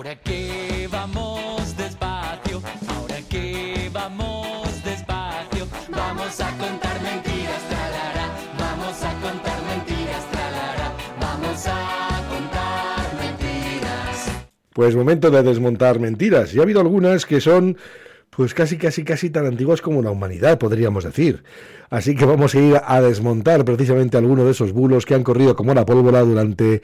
Ahora que vamos despacio, ahora que vamos despacio, vamos a contar mentiras, tralará, vamos a contar mentiras, tralará, vamos a contar mentiras. Pues momento de desmontar mentiras. Y ha habido algunas que son pues casi, casi, casi tan antiguas como la humanidad, podríamos decir. Así que vamos a ir a desmontar precisamente algunos de esos bulos que han corrido como la pólvora durante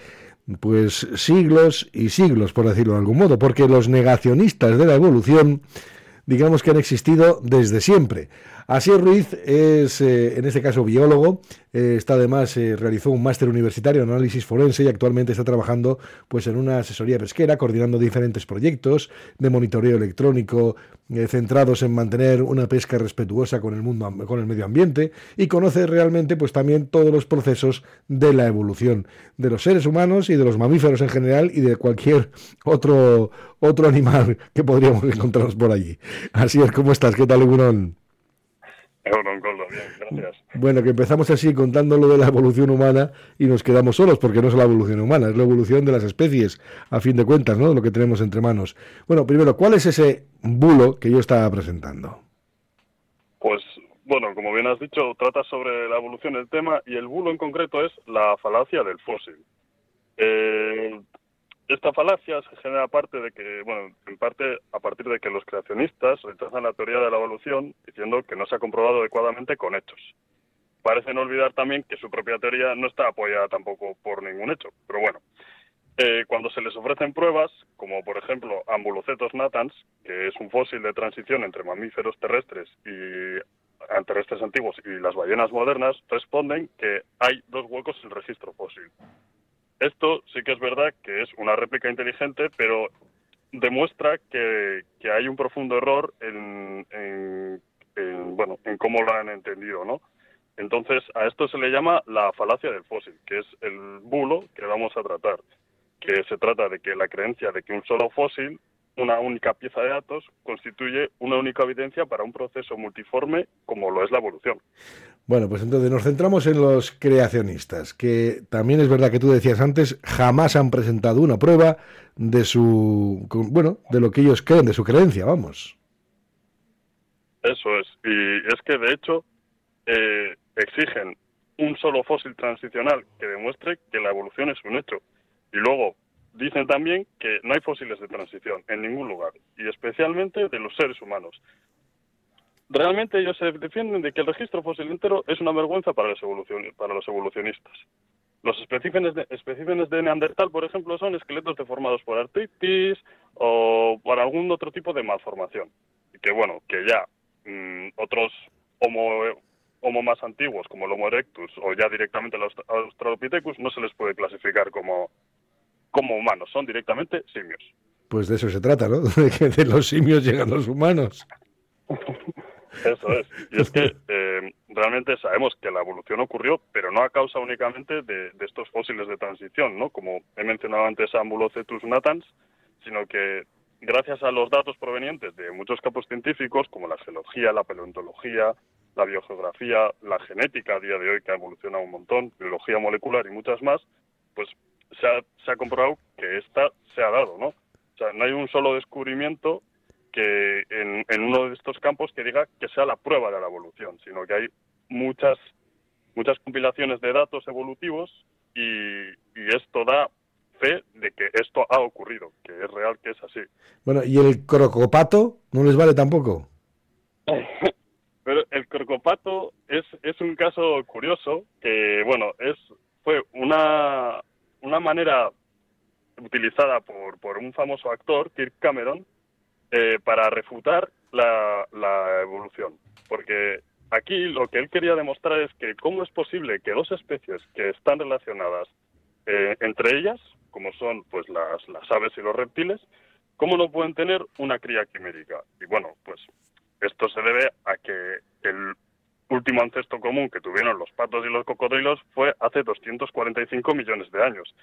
pues siglos y siglos, por decirlo de algún modo, porque los negacionistas de la evolución, digamos que han existido desde siempre. Asier Ruiz es, eh, en este caso, biólogo. Eh, está además, eh, realizó un máster universitario en análisis forense y actualmente está trabajando pues, en una asesoría pesquera, coordinando diferentes proyectos de monitoreo electrónico centrados en mantener una pesca respetuosa con el, mundo, con el medio ambiente y conoce realmente pues, también todos los procesos de la evolución de los seres humanos y de los mamíferos en general y de cualquier otro, otro animal que podríamos encontrarnos por allí. Así es, ¿cómo estás? ¿Qué tal, Egunon? Bien, gracias. Bueno, que empezamos así contando lo de la evolución humana y nos quedamos solos, porque no es la evolución humana, es la evolución de las especies, a fin de cuentas, ¿no? Lo que tenemos entre manos. Bueno, primero, ¿cuál es ese bulo que yo estaba presentando? Pues, bueno, como bien has dicho, trata sobre la evolución del tema y el bulo en concreto es la falacia del fósil. Eh, esta falacia se genera parte de que, bueno, en parte a partir de que los creacionistas rechazan la teoría de la evolución diciendo que no se ha comprobado adecuadamente con hechos. Parecen olvidar también que su propia teoría no está apoyada tampoco por ningún hecho. Pero bueno, eh, cuando se les ofrecen pruebas, como por ejemplo Ambulocetos natans, que es un fósil de transición entre mamíferos terrestres y terrestres antiguos y las ballenas modernas, responden que hay dos huecos en el registro fósil. Esto sí que es verdad que es una réplica inteligente, pero demuestra que, hay un profundo error en, bueno, en cómo lo han entendido, ¿no? Entonces, a esto se le llama la falacia del fósil, que es el bulo que vamos a tratar, que se trata de que la creencia de que un solo fósil una única pieza de datos constituye una única evidencia para un proceso multiforme como lo es la evolución. Bueno, pues entonces nos centramos en los creacionistas, que también es verdad que tú decías antes, jamás han presentado una prueba de su, bueno, de lo que ellos creen, de su creencia, vamos. Eso es, y es que de hecho eh, exigen un solo fósil transicional que demuestre que la evolución es un hecho. Y luego, Dicen también que no hay fósiles de transición en ningún lugar, y especialmente de los seres humanos. Realmente ellos se defienden de que el registro fósil entero es una vergüenza para los, para los evolucionistas. Los especímenes de, especímenes de Neandertal, por ejemplo, son esqueletos deformados por artritis o por algún otro tipo de malformación. Y que, bueno, que ya mm, otros homo, homo más antiguos, como el Homo erectus o ya directamente los Australopithecus, no se les puede clasificar como, como humanos, son directamente simios. Pues de eso se trata, ¿no? De que de los simios llegan los humanos. Eso es. Y es que eh, realmente sabemos que la evolución ocurrió, pero no a causa únicamente de, estos fósiles de transición, ¿no? Como he mencionado antes a Ambulocetus natans, sino que gracias a los datos provenientes de muchos campos científicos, como la geología, la paleontología, la biogeografía, la genética a día de hoy, que ha evolucionado un montón, biología molecular y muchas más, pues se ha, se ha comprobado que esta se ha dado, ¿no? O sea, no hay un solo descubrimiento que en, en, uno de estos campos que diga que sea la prueba de la evolución, sino que hay muchas muchas compilaciones de datos evolutivos y, y esto da fe de que esto ha ocurrido, que es real, que es así. Bueno, ¿y el crocopato no les vale tampoco? Pero el crocopato es, es un caso curioso que, bueno, es fue una, una manera utilizada por, por un famoso actor, Kirk Cameron, eh, para refutar la, evolución. Porque aquí lo que él quería demostrar es que cómo es posible que dos especies que están relacionadas eh, entre ellas, como son pues las, las aves y los reptiles, cómo no pueden tener una cría quimérica. Y bueno, pues esto se debe a que el último ancestro común que tuvieron los patos y los cocodrilos fue hace 245 millones de años.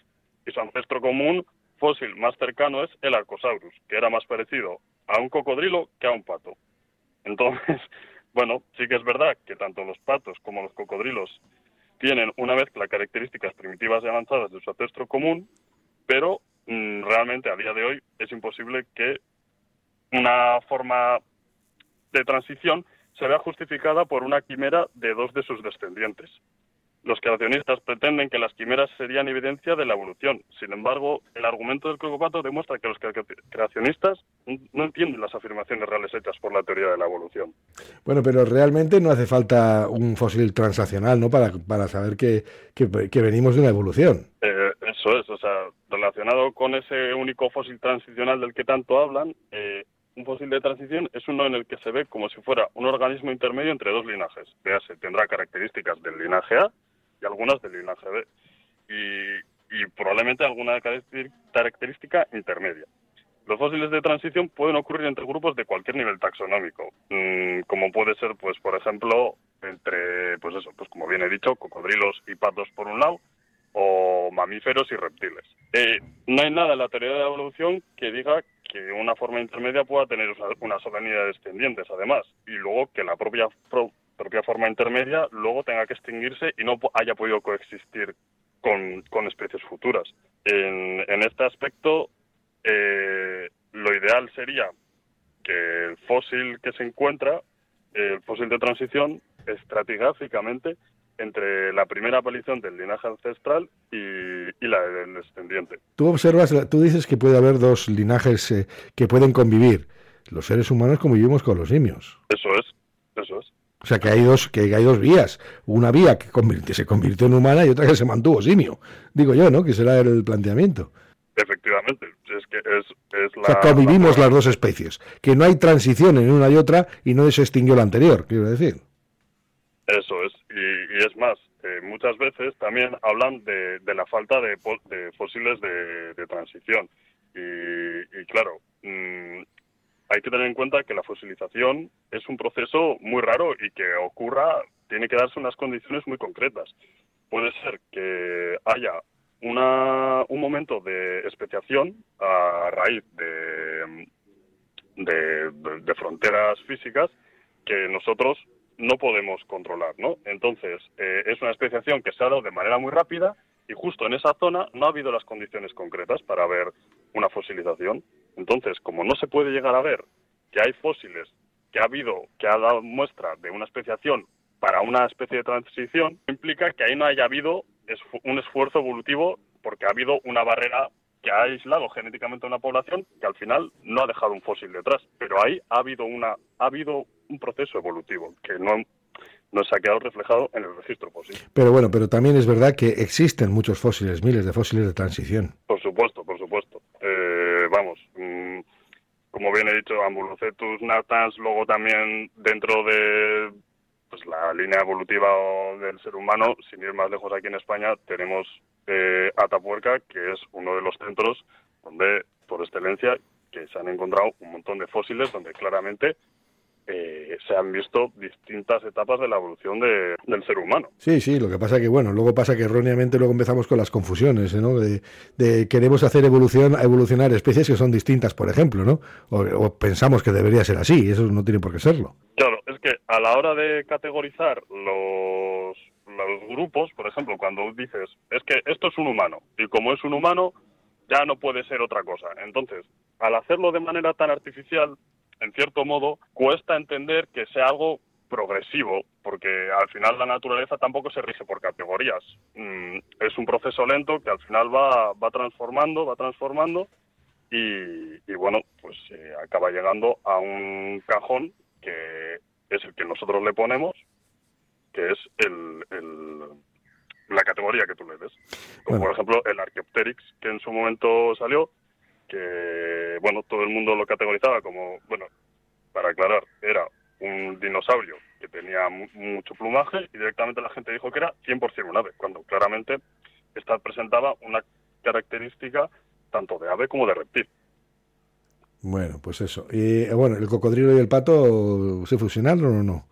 Y su ancestro común fósil más cercano es el Arcosaurus, que era más parecido a un cocodrilo que a un pato. Entonces, bueno, sí que es verdad que tanto los patos como los cocodrilos tienen una mezcla de características primitivas y avanzadas de su ancestro común, pero mm, realmente a día de hoy es imposible que una forma de transición se vea justificada por una quimera de dos de sus descendientes. Los creacionistas pretenden que las quimeras serían evidencia de la evolución. Sin embargo, el argumento del crocopato demuestra que los creacionistas no entienden las afirmaciones reales hechas por la teoría de la evolución. Bueno, pero realmente no hace falta un fósil transaccional, ¿no? Para, para saber que, que, venimos de una evolución. Eh, eso es, o sea, relacionado con ese único fósil transicional del que tanto hablan, eh, un fósil de transición es uno en el que se ve como si fuera un organismo intermedio entre dos linajes. Véase, tendrá características del linaje A y algunas del linaje B. Y, probablemente alguna característica intermedia. Los fósiles de transición pueden ocurrir entre grupos de cualquier nivel taxonómico, mm, como puede ser, pues, por ejemplo, entre, pues eso, pues como bien he dicho, cocodrilos y patos por un lado, o mamíferos y reptiles. Eh, no hay nada en la teoría de la evolución que diga que una forma intermedia pueda tener una sola línea de descendientes, además, y luego que la propia propia forma intermedia luego tenga que extinguirse y no haya podido coexistir con, especies futuras. En, este aspecto, eh, lo ideal sería que el fósil que se encuentra, el fósil de transición, estratigráficamente entre la primera aparición del linaje ancestral y, la del descendiente. Tú observas, tú dices que puede haber dos linajes eh, que pueden convivir. Los seres humanos convivimos con los simios. Eso es, eso es. O sea que hay dos, que hay dos vías. Una vía que, se convirtió en humana y otra que se mantuvo simio. Digo yo, ¿no? Que será el planteamiento. Efectivamente. Es que es, la, o sea, convivimos las dos especies. Que no hay transición en una y otra y no se extinguió la anterior, quiero decir. Eso es. Y, es más, eh, muchas veces también hablan de, la falta de, fósiles de, transición. Y, claro, mm, hay que tener en cuenta que la fosilización es un proceso muy raro y que ocurra, tiene que darse unas condiciones muy concretas. Puede ser que haya una, un momento de especiación a raíz de, de, fronteras físicas que nosotros no podemos controlar, ¿no? Entonces, eh, es una especiación que se ha dado de manera muy rápida y justo en esa zona no ha habido las condiciones concretas para ver una fosilización. Entonces, como no se puede llegar a ver que hay fósiles que ha habido, que ha dado muestra de una especiación para una especie de transición, implica que ahí no haya habido un esfuerzo evolutivo porque ha habido una barrera que ha aislado genéticamente a una población que al final no ha dejado un fósil detrás. Pero ahí ha habido una, ha habido un proceso evolutivo que no, no se ha quedado reflejado en el registro fósil. Pero bueno, pero también es verdad que existen muchos fósiles, miles de fósiles de transición. Por supuesto, por supuesto. Eh, vamos, mm, como bien he dicho, Ambulocetus natans, luego también dentro de pues, la línea evolutiva del ser humano, sin ir más lejos aquí en España, tenemos eh, Atapuerca, que es uno de los centros donde, por excelencia, que se han encontrado un montón de fósiles donde claramente eh, se han visto distintas etapas de la evolución del ser humano. Sí, sí, lo que pasa que, bueno, luego pasa que erróneamente luego empezamos con las confusiones, ¿no? De, queremos hacer evolución, evolucionar especies que son distintas, por ejemplo, ¿no? O, pensamos que debería ser así, y eso no tiene por qué serlo. Claro, es que a la hora de categorizar los, los grupos, por ejemplo, cuando dices, es que esto es un humano, y como es un humano, ya no puede ser otra cosa. Entonces, al hacerlo de manera tan artificial, en cierto modo, cuesta entender que sea algo progresivo, porque al final la naturaleza tampoco se rige por categorías. Mm, es un proceso lento que al final va, va transformando, va transformando y, bueno, pues eh, acaba llegando a un cajón que es el que nosotros le ponemos, que es el, la categoría que tú le des. Como por ejemplo el Archaeopteryx, que en su momento salió, que, bueno, todo el mundo lo categorizaba como, bueno, para aclarar, era un dinosaurio que tenía mucho plumaje y directamente la gente dijo que era 100% un ave, cuando claramente esta presentaba una característica tanto de ave como de reptil. Bueno, pues eso. Y bueno, ¿el cocodrilo y el pato se fusionaron o no?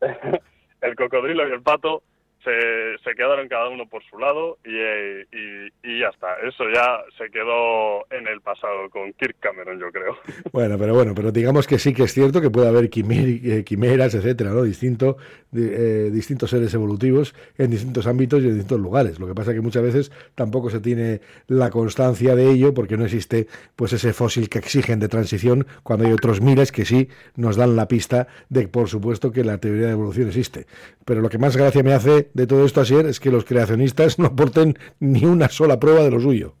el cocodrilo y el pato se, se quedaron cada uno por su lado y, y, y, ya está. Eso ya se quedó en el pasado con Kirk Cameron, yo creo. Bueno, pero bueno, pero digamos que sí que es cierto que puede haber eh, quimeras, etcétera, ¿no? Distinto, eh, distintos seres evolutivos en distintos ámbitos y en distintos lugares. Lo que pasa es que muchas veces tampoco se tiene la constancia de ello porque no existe pues ese fósil que exigen de transición cuando hay otros miles que sí nos dan la pista de, por supuesto, que la teoría de evolución existe. Pero lo que más gracia me hace de todo esto ayer es que los creacionistas no aporten ni una sola prueba de lo suyo.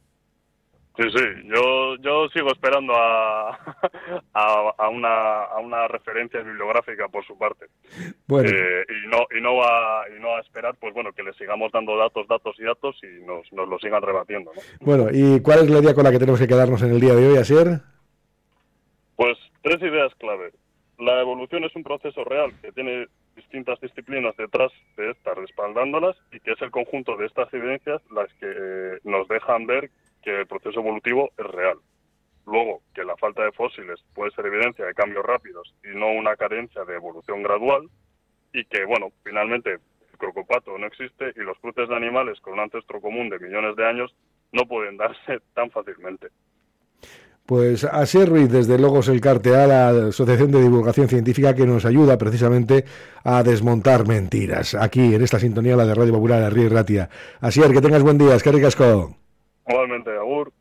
Sí, sí, yo, yo sigo esperando a, a, una, a una referencia bibliográfica por su parte. Bueno. Eh, y, no, y, no va, y no a esperar, pues bueno, que le sigamos dando datos, datos y datos y nos, nos lo sigan rebatiendo. Bueno, ¿y cuál es la idea con la que tenemos que quedarnos en el día de hoy, Asier? Pues tres ideas clave. La evolución es un proceso real que tiene distintas disciplinas detrás de estas respaldándolas y que es el conjunto de estas evidencias las que nos dejan ver que el proceso evolutivo es real. Luego, que la falta de fósiles puede ser evidencia de cambios rápidos y no una carencia de evolución gradual y que, bueno, finalmente el crocopato no existe y los cruces de animales con un ancestro común de millones de años no pueden darse tan fácilmente. Pues así Ruiz, desde Logos el Cartea, la Asociación de Divulgación Científica que nos ayuda precisamente a desmontar mentiras. Aquí, en esta sintonía, la de Radio Popular, Río Ratia. Asier, que tengas buen día, es que ricasco. Igualmente, Agur.